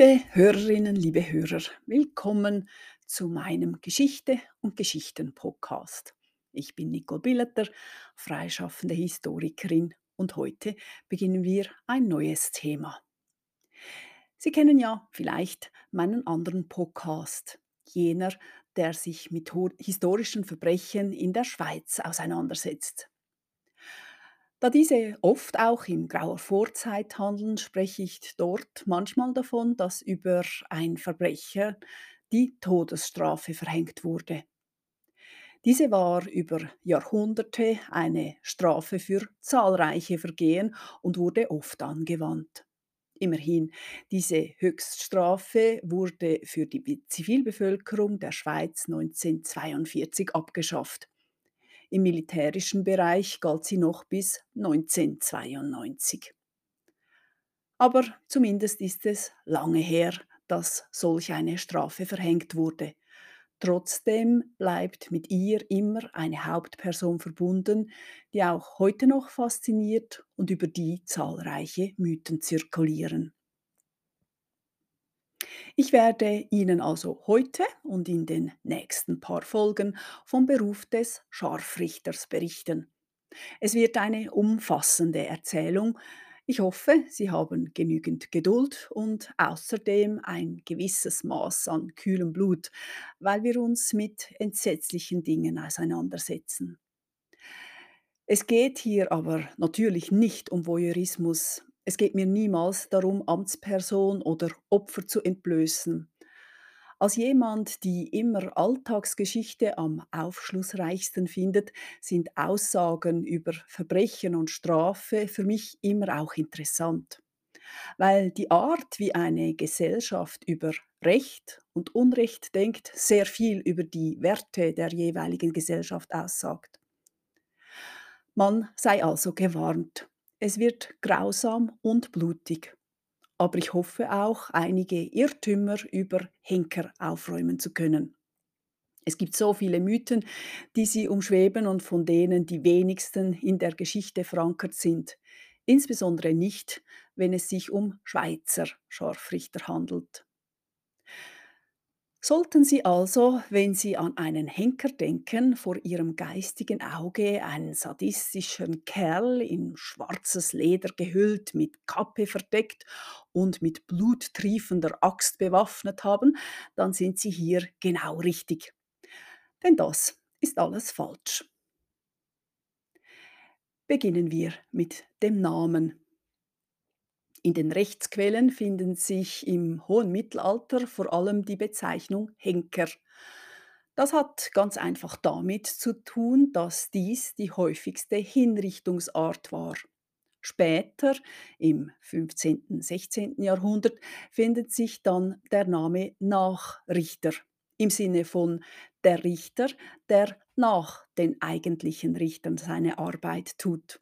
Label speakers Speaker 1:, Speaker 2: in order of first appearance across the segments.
Speaker 1: Liebe Hörerinnen, liebe Hörer, willkommen zu meinem Geschichte und Geschichten Podcast. Ich bin Nicole Billeter, freischaffende Historikerin und heute beginnen wir ein neues Thema. Sie kennen ja vielleicht meinen anderen Podcast, jener, der sich mit historischen Verbrechen in der Schweiz auseinandersetzt. Da diese oft auch in grauer Vorzeit handeln, spreche ich dort manchmal davon, dass über ein Verbrecher die Todesstrafe verhängt wurde. Diese war über Jahrhunderte eine Strafe für zahlreiche Vergehen und wurde oft angewandt. Immerhin, diese Höchststrafe wurde für die Zivilbevölkerung der Schweiz 1942 abgeschafft. Im militärischen Bereich galt sie noch bis 1992. Aber zumindest ist es lange her, dass solch eine Strafe verhängt wurde. Trotzdem bleibt mit ihr immer eine Hauptperson verbunden, die auch heute noch fasziniert und über die zahlreiche Mythen zirkulieren. Ich werde Ihnen also heute und in den nächsten paar Folgen vom Beruf des Scharfrichters berichten. Es wird eine umfassende Erzählung. Ich hoffe, Sie haben genügend Geduld und außerdem ein gewisses Maß an kühlem Blut, weil wir uns mit entsetzlichen Dingen auseinandersetzen. Es geht hier aber natürlich nicht um Voyeurismus, es geht mir niemals darum, Amtsperson oder Opfer zu entblößen. Als jemand, die immer Alltagsgeschichte am aufschlussreichsten findet, sind Aussagen über Verbrechen und Strafe für mich immer auch interessant. Weil die Art, wie eine Gesellschaft über Recht und Unrecht denkt, sehr viel über die Werte der jeweiligen Gesellschaft aussagt. Man sei also gewarnt. Es wird grausam und blutig. Aber ich hoffe auch, einige Irrtümer über Henker aufräumen zu können. Es gibt so viele Mythen, die sie umschweben und von denen die wenigsten in der Geschichte verankert sind. Insbesondere nicht, wenn es sich um Schweizer Scharfrichter handelt. Sollten Sie also, wenn Sie an einen Henker denken, vor Ihrem geistigen Auge einen sadistischen Kerl in schwarzes Leder gehüllt, mit Kappe verdeckt und mit bluttriefender Axt bewaffnet haben, dann sind Sie hier genau richtig. Denn das ist alles falsch. Beginnen wir mit dem Namen. In den Rechtsquellen finden sich im hohen Mittelalter vor allem die Bezeichnung Henker. Das hat ganz einfach damit zu tun, dass dies die häufigste Hinrichtungsart war. Später, im 15. 16. Jahrhundert, findet sich dann der Name Nachrichter im Sinne von der Richter, der nach den eigentlichen Richtern seine Arbeit tut.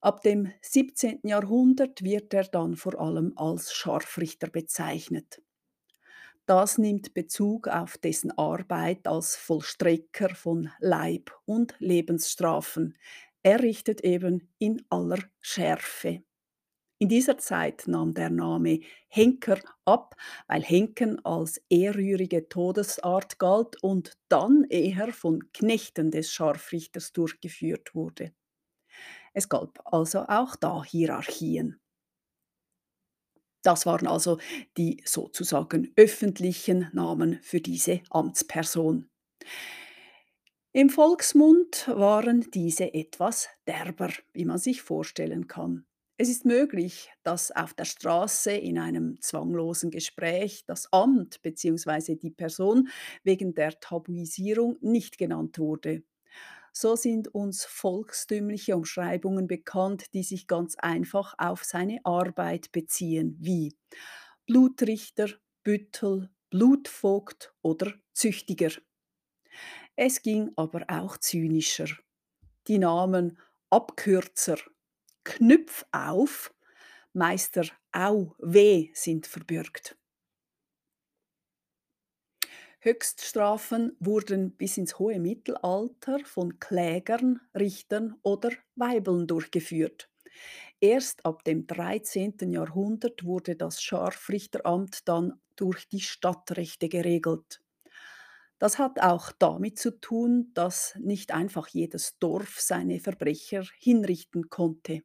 Speaker 1: Ab dem 17. Jahrhundert wird er dann vor allem als Scharfrichter bezeichnet. Das nimmt Bezug auf dessen Arbeit als Vollstrecker von Leib- und Lebensstrafen. Er richtet eben in aller Schärfe. In dieser Zeit nahm der Name Henker ab, weil Henken als ehrrührige Todesart galt und dann eher von Knechten des Scharfrichters durchgeführt wurde. Es gab also auch da Hierarchien. Das waren also die sozusagen öffentlichen Namen für diese Amtsperson. Im Volksmund waren diese etwas derber, wie man sich vorstellen kann. Es ist möglich, dass auf der Straße in einem zwanglosen Gespräch das Amt bzw. die Person wegen der Tabuisierung nicht genannt wurde. So sind uns volkstümliche Umschreibungen bekannt, die sich ganz einfach auf seine Arbeit beziehen, wie Blutrichter, Büttel, Blutvogt oder Züchtiger. Es ging aber auch zynischer. Die Namen Abkürzer, Knüpfauf, Meister Au weh sind verbürgt. Höchststrafen wurden bis ins hohe Mittelalter von Klägern, Richtern oder Weibeln durchgeführt. Erst ab dem 13. Jahrhundert wurde das Scharfrichteramt dann durch die Stadtrechte geregelt. Das hat auch damit zu tun, dass nicht einfach jedes Dorf seine Verbrecher hinrichten konnte.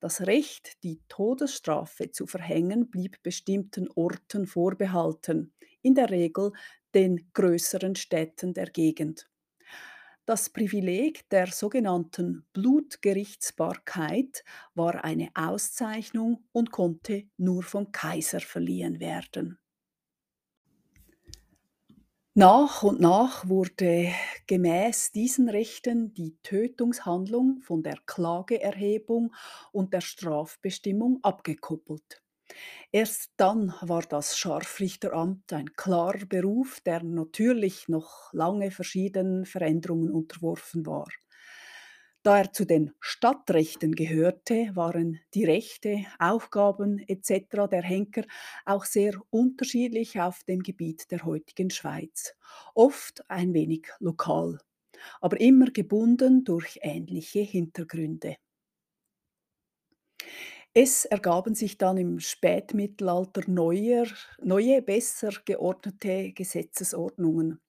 Speaker 1: Das Recht, die Todesstrafe zu verhängen, blieb bestimmten Orten vorbehalten, in der Regel den größeren Städten der Gegend. Das Privileg der sogenannten Blutgerichtsbarkeit war eine Auszeichnung und konnte nur vom Kaiser verliehen werden. Nach und nach wurde gemäß diesen Rechten die Tötungshandlung von der Klageerhebung und der Strafbestimmung abgekoppelt. Erst dann war das Scharfrichteramt ein klarer Beruf, der natürlich noch lange verschiedenen Veränderungen unterworfen war. Da er zu den Stadtrechten gehörte, waren die Rechte, Aufgaben etc. der Henker auch sehr unterschiedlich auf dem Gebiet der heutigen Schweiz, oft ein wenig lokal, aber immer gebunden durch ähnliche Hintergründe. Es ergaben sich dann im Spätmittelalter neuer, neue, besser geordnete Gesetzesordnungen.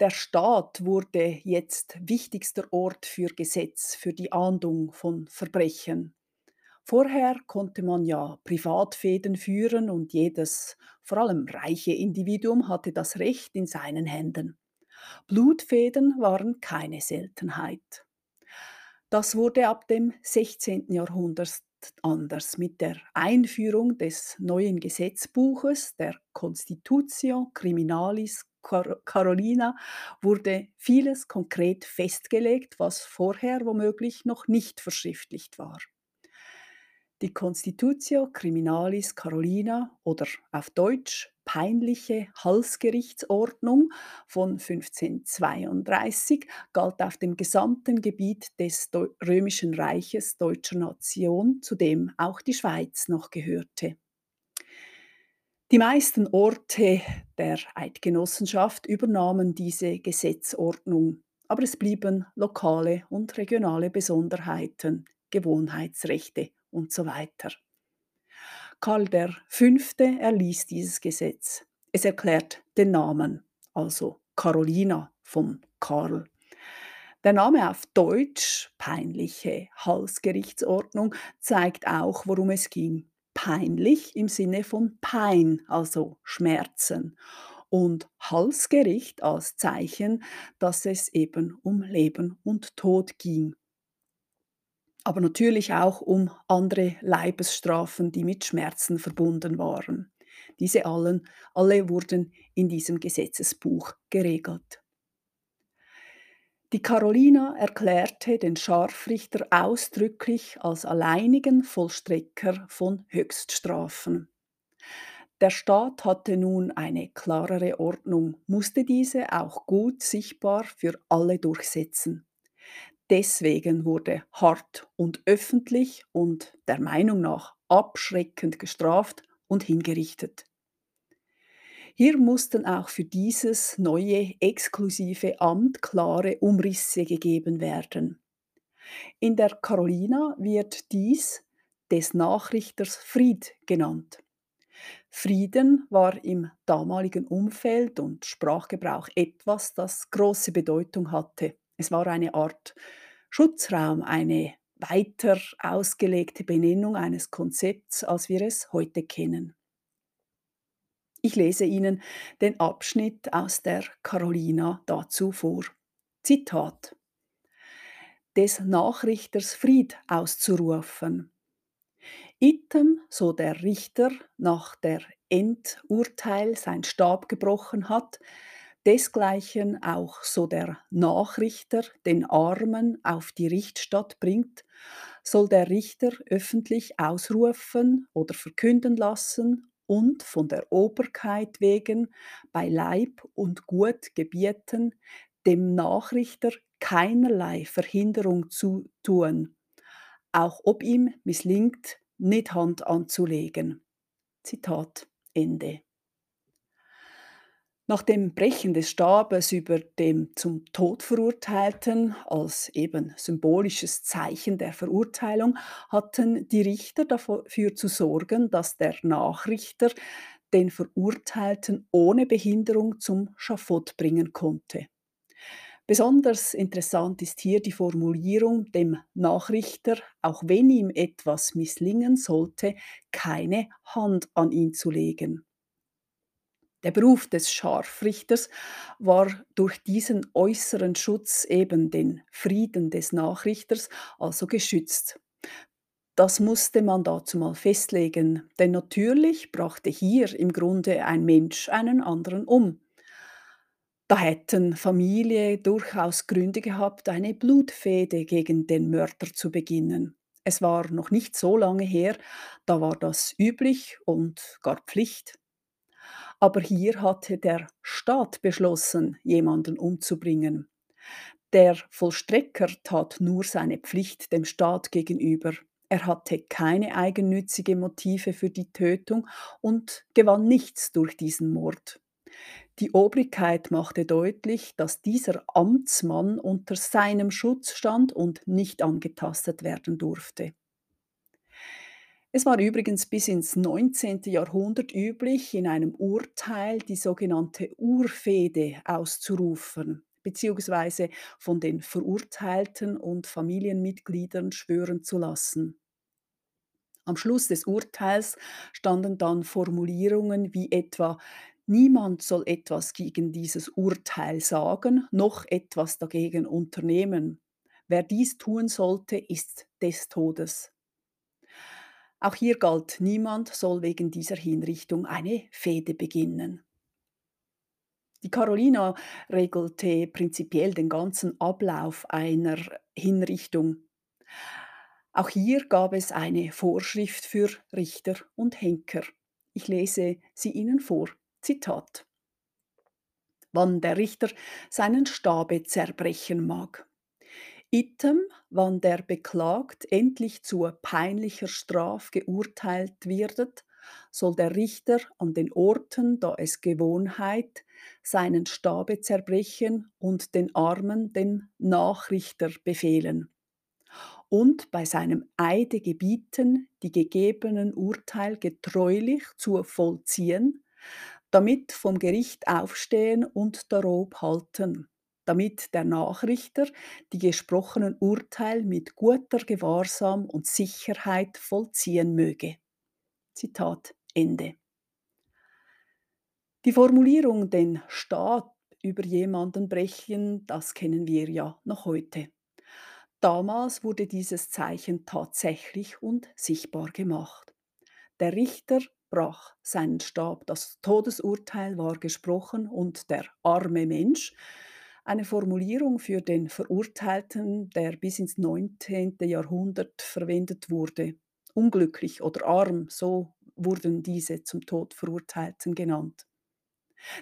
Speaker 1: Der Staat wurde jetzt wichtigster Ort für Gesetz, für die Ahndung von Verbrechen. Vorher konnte man ja Privatfäden führen und jedes, vor allem reiche Individuum, hatte das Recht in seinen Händen. Blutfäden waren keine Seltenheit. Das wurde ab dem 16. Jahrhundert anders mit der Einführung des neuen Gesetzbuches, der Constitutio Criminalis Carolina wurde vieles konkret festgelegt, was vorher womöglich noch nicht verschriftlicht war. Die Constitutio Criminalis Carolina oder auf Deutsch peinliche Halsgerichtsordnung von 1532 galt auf dem gesamten Gebiet des römischen Reiches deutscher Nation, zu dem auch die Schweiz noch gehörte. Die meisten Orte der Eidgenossenschaft übernahmen diese Gesetzordnung, aber es blieben lokale und regionale Besonderheiten, Gewohnheitsrechte und so weiter. Karl V. erließ dieses Gesetz. Es erklärt den Namen, also Carolina vom Karl. Der Name auf Deutsch, peinliche Halsgerichtsordnung, zeigt auch, worum es ging peinlich im Sinne von Pein, also Schmerzen. Und Halsgericht als Zeichen, dass es eben um Leben und Tod ging. Aber natürlich auch um andere Leibesstrafen, die mit Schmerzen verbunden waren. Diese allen, alle wurden in diesem Gesetzesbuch geregelt. Die Carolina erklärte den Scharfrichter ausdrücklich als alleinigen Vollstrecker von Höchststrafen. Der Staat hatte nun eine klarere Ordnung, musste diese auch gut sichtbar für alle durchsetzen. Deswegen wurde hart und öffentlich und der Meinung nach abschreckend gestraft und hingerichtet. Hier mussten auch für dieses neue exklusive Amt klare Umrisse gegeben werden. In der Carolina wird dies des Nachrichters Fried genannt. Frieden war im damaligen Umfeld und Sprachgebrauch etwas, das große Bedeutung hatte. Es war eine Art Schutzraum, eine weiter ausgelegte Benennung eines Konzepts, als wir es heute kennen. Ich lese Ihnen den Abschnitt aus der Carolina dazu vor. Zitat. Des Nachrichters Fried auszurufen. Item, so der Richter nach der Endurteil sein Stab gebrochen hat, desgleichen auch so der Nachrichter den Armen auf die Richtstatt bringt, soll der Richter öffentlich ausrufen oder verkünden lassen und von der Oberkeit wegen bei Leib und Gut gebieten, dem Nachrichter keinerlei Verhinderung zu tun, auch ob ihm misslingt, nicht Hand anzulegen. Zitat Ende. Nach dem Brechen des Stabes über dem zum Tod Verurteilten als eben symbolisches Zeichen der Verurteilung hatten die Richter dafür zu sorgen, dass der Nachrichter den Verurteilten ohne Behinderung zum Schafott bringen konnte. Besonders interessant ist hier die Formulierung, dem Nachrichter, auch wenn ihm etwas misslingen sollte, keine Hand an ihn zu legen. Der Beruf des Scharfrichters war durch diesen äußeren Schutz, eben den Frieden des Nachrichters, also geschützt. Das musste man dazu mal festlegen, denn natürlich brachte hier im Grunde ein Mensch einen anderen um. Da hätten Familie durchaus Gründe gehabt, eine Blutfehde gegen den Mörder zu beginnen. Es war noch nicht so lange her, da war das üblich und gar Pflicht. Aber hier hatte der Staat beschlossen, jemanden umzubringen. Der Vollstrecker tat nur seine Pflicht dem Staat gegenüber. Er hatte keine eigennützige Motive für die Tötung und gewann nichts durch diesen Mord. Die Obrigkeit machte deutlich, dass dieser Amtsmann unter seinem Schutz stand und nicht angetastet werden durfte. Es war übrigens bis ins 19. Jahrhundert üblich, in einem Urteil die sogenannte Urfehde auszurufen, beziehungsweise von den Verurteilten und Familienmitgliedern schwören zu lassen. Am Schluss des Urteils standen dann Formulierungen wie etwa Niemand soll etwas gegen dieses Urteil sagen, noch etwas dagegen unternehmen. Wer dies tun sollte, ist des Todes. Auch hier galt, niemand soll wegen dieser Hinrichtung eine Fehde beginnen. Die Carolina regelte prinzipiell den ganzen Ablauf einer Hinrichtung. Auch hier gab es eine Vorschrift für Richter und Henker. Ich lese sie Ihnen vor. Zitat. Wann der Richter seinen Stabe zerbrechen mag. Item, wann der Beklagt endlich zur peinlicher Straf geurteilt wird, soll der Richter an den Orten, da es Gewohnheit, seinen Stabe zerbrechen und den Armen den Nachrichter befehlen. Und bei seinem Eide gebieten, die gegebenen Urteil getreulich zu vollziehen, damit vom Gericht aufstehen und darob halten damit der Nachrichter die gesprochenen Urteil mit guter Gewahrsam und Sicherheit vollziehen möge. Zitat Ende. Die Formulierung den Staat über jemanden brechen, das kennen wir ja noch heute. Damals wurde dieses Zeichen tatsächlich und sichtbar gemacht. Der Richter brach seinen Stab, das Todesurteil war gesprochen und der arme Mensch eine Formulierung für den Verurteilten, der bis ins 19. Jahrhundert verwendet wurde. Unglücklich oder arm, so wurden diese zum Tod Verurteilten genannt.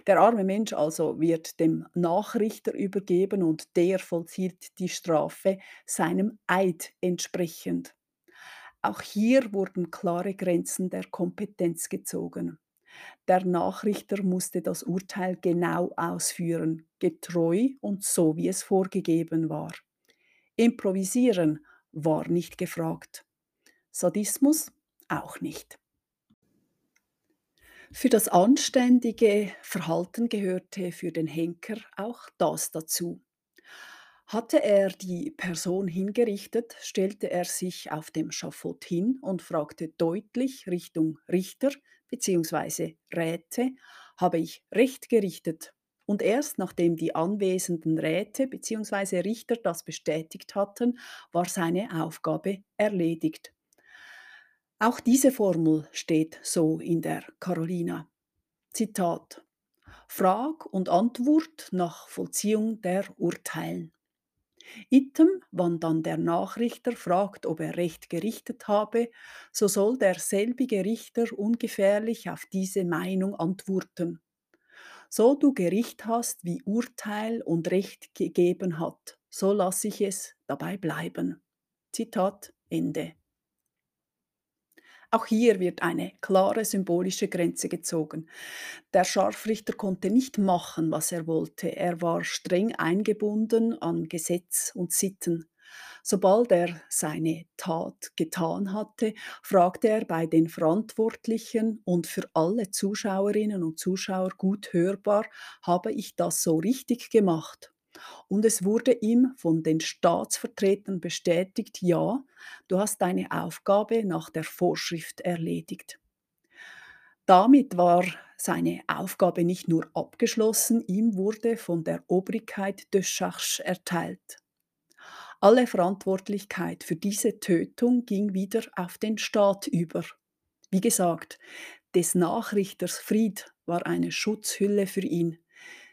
Speaker 1: Der arme Mensch also wird dem Nachrichter übergeben und der vollzieht die Strafe seinem Eid entsprechend. Auch hier wurden klare Grenzen der Kompetenz gezogen. Der Nachrichter musste das Urteil genau ausführen, getreu und so, wie es vorgegeben war. Improvisieren war nicht gefragt. Sadismus auch nicht. Für das anständige Verhalten gehörte für den Henker auch das dazu. Hatte er die Person hingerichtet, stellte er sich auf dem Schafott hin und fragte deutlich Richtung Richter bzw. Räte, habe ich Recht gerichtet. Und erst nachdem die anwesenden Räte bzw. Richter das bestätigt hatten, war seine Aufgabe erledigt. Auch diese Formel steht so in der Carolina. Zitat Frag und Antwort nach Vollziehung der Urteilen. Item, wann dann der Nachrichter fragt, ob er Recht gerichtet habe, so soll derselbige Richter ungefährlich auf diese Meinung antworten. So du Gericht hast, wie Urteil und Recht gegeben hat, so lass ich es dabei bleiben. Zitat Ende. Auch hier wird eine klare symbolische Grenze gezogen. Der Scharfrichter konnte nicht machen, was er wollte. Er war streng eingebunden an Gesetz und Sitten. Sobald er seine Tat getan hatte, fragte er bei den Verantwortlichen und für alle Zuschauerinnen und Zuschauer gut hörbar, habe ich das so richtig gemacht? Und es wurde ihm von den Staatsvertretern bestätigt, ja, du hast deine Aufgabe nach der Vorschrift erledigt. Damit war seine Aufgabe nicht nur abgeschlossen, ihm wurde von der Obrigkeit de Charge erteilt. Alle Verantwortlichkeit für diese Tötung ging wieder auf den Staat über. Wie gesagt, des Nachrichters Fried war eine Schutzhülle für ihn.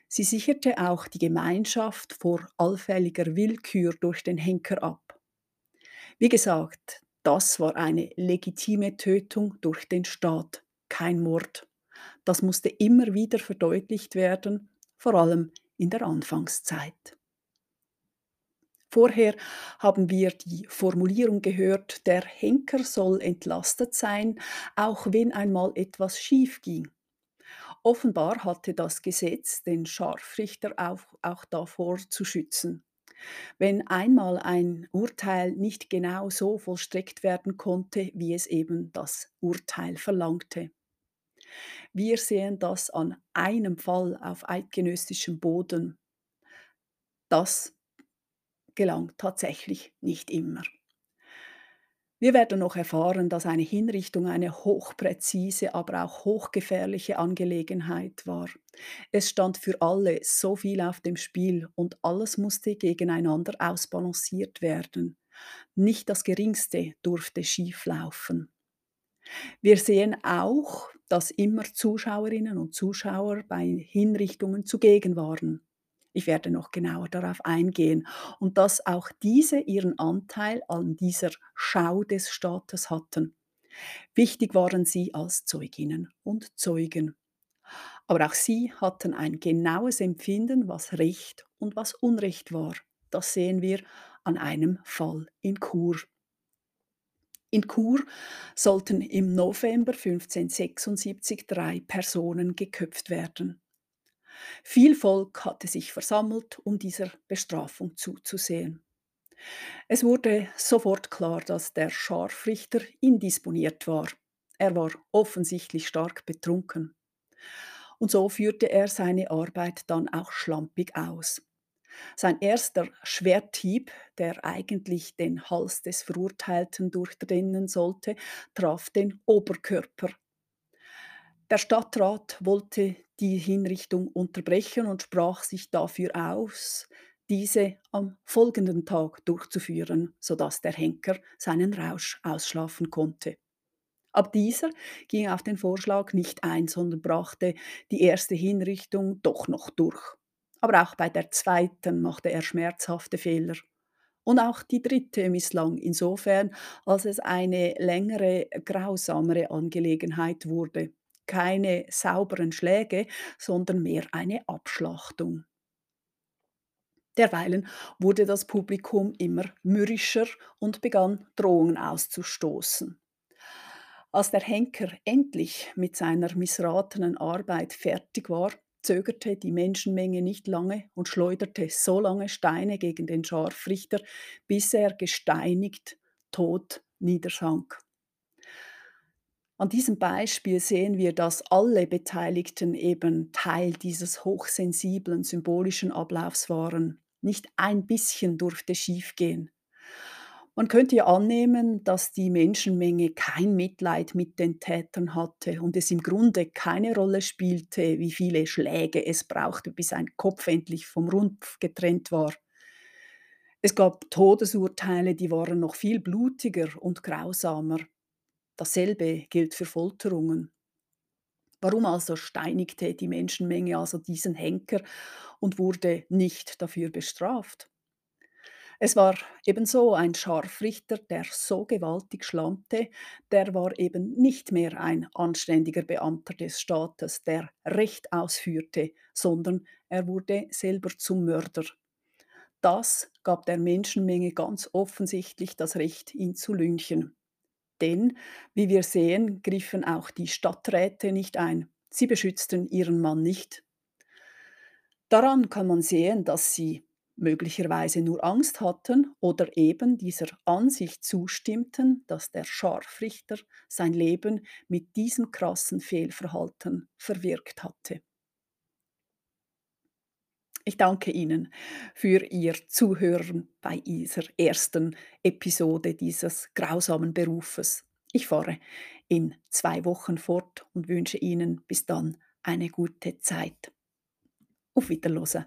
Speaker 1: Sie sicherte auch die Gemeinschaft vor allfälliger Willkür durch den Henker ab. Wie gesagt, das war eine legitime Tötung durch den Staat, kein Mord. Das musste immer wieder verdeutlicht werden, vor allem in der Anfangszeit. Vorher haben wir die Formulierung gehört, der Henker soll entlastet sein, auch wenn einmal etwas schief ging. Offenbar hatte das Gesetz den Scharfrichter auch, auch davor zu schützen. Wenn einmal ein Urteil nicht genau so vollstreckt werden konnte, wie es eben das Urteil verlangte. Wir sehen das an einem Fall auf eidgenössischem Boden. Das gelang tatsächlich nicht immer. Wir werden noch erfahren, dass eine Hinrichtung eine hochpräzise, aber auch hochgefährliche Angelegenheit war. Es stand für alle so viel auf dem Spiel und alles musste gegeneinander ausbalanciert werden. Nicht das Geringste durfte schieflaufen. Wir sehen auch, dass immer Zuschauerinnen und Zuschauer bei Hinrichtungen zugegen waren. Ich werde noch genauer darauf eingehen. Und dass auch diese ihren Anteil an dieser Schau des Staates hatten. Wichtig waren sie als Zeuginnen und Zeugen. Aber auch sie hatten ein genaues Empfinden, was Recht und was Unrecht war. Das sehen wir an einem Fall in Chur. In Chur sollten im November 1576 drei Personen geköpft werden. Viel Volk hatte sich versammelt, um dieser Bestrafung zuzusehen. Es wurde sofort klar, dass der Scharfrichter indisponiert war. Er war offensichtlich stark betrunken. Und so führte er seine Arbeit dann auch schlampig aus. Sein erster Schwerthieb, der eigentlich den Hals des Verurteilten durchdringen sollte, traf den Oberkörper der Stadtrat wollte die Hinrichtung unterbrechen und sprach sich dafür aus, diese am folgenden Tag durchzuführen, sodass der Henker seinen Rausch ausschlafen konnte. Ab dieser ging auf den Vorschlag nicht ein, sondern brachte die erste Hinrichtung doch noch durch. Aber auch bei der zweiten machte er schmerzhafte Fehler. Und auch die dritte misslang insofern, als es eine längere, grausamere Angelegenheit wurde keine sauberen Schläge, sondern mehr eine Abschlachtung. Derweilen wurde das Publikum immer mürrischer und begann Drohungen auszustoßen. Als der Henker endlich mit seiner missratenen Arbeit fertig war, zögerte die Menschenmenge nicht lange und schleuderte so lange Steine gegen den Scharfrichter, bis er gesteinigt tot niedersank. An diesem Beispiel sehen wir, dass alle Beteiligten eben Teil dieses hochsensiblen symbolischen Ablaufs waren. Nicht ein bisschen durfte schiefgehen. Man könnte ja annehmen, dass die Menschenmenge kein Mitleid mit den Tätern hatte und es im Grunde keine Rolle spielte, wie viele Schläge es brauchte, bis ein Kopf endlich vom Rumpf getrennt war. Es gab Todesurteile, die waren noch viel blutiger und grausamer. Dasselbe gilt für Folterungen. Warum also steinigte die Menschenmenge also diesen Henker und wurde nicht dafür bestraft? Es war ebenso ein Scharfrichter, der so gewaltig schlammte, der war eben nicht mehr ein anständiger Beamter des Staates, der Recht ausführte, sondern er wurde selber zum Mörder. Das gab der Menschenmenge ganz offensichtlich das Recht, ihn zu lynchen. Denn, wie wir sehen, griffen auch die Stadträte nicht ein. Sie beschützten ihren Mann nicht. Daran kann man sehen, dass sie möglicherweise nur Angst hatten oder eben dieser Ansicht zustimmten, dass der Scharfrichter sein Leben mit diesem krassen Fehlverhalten verwirkt hatte. Ich danke Ihnen für Ihr Zuhören bei dieser ersten Episode dieses grausamen Berufes. Ich fahre in zwei Wochen fort und wünsche Ihnen bis dann eine gute Zeit. Auf Wiederhören.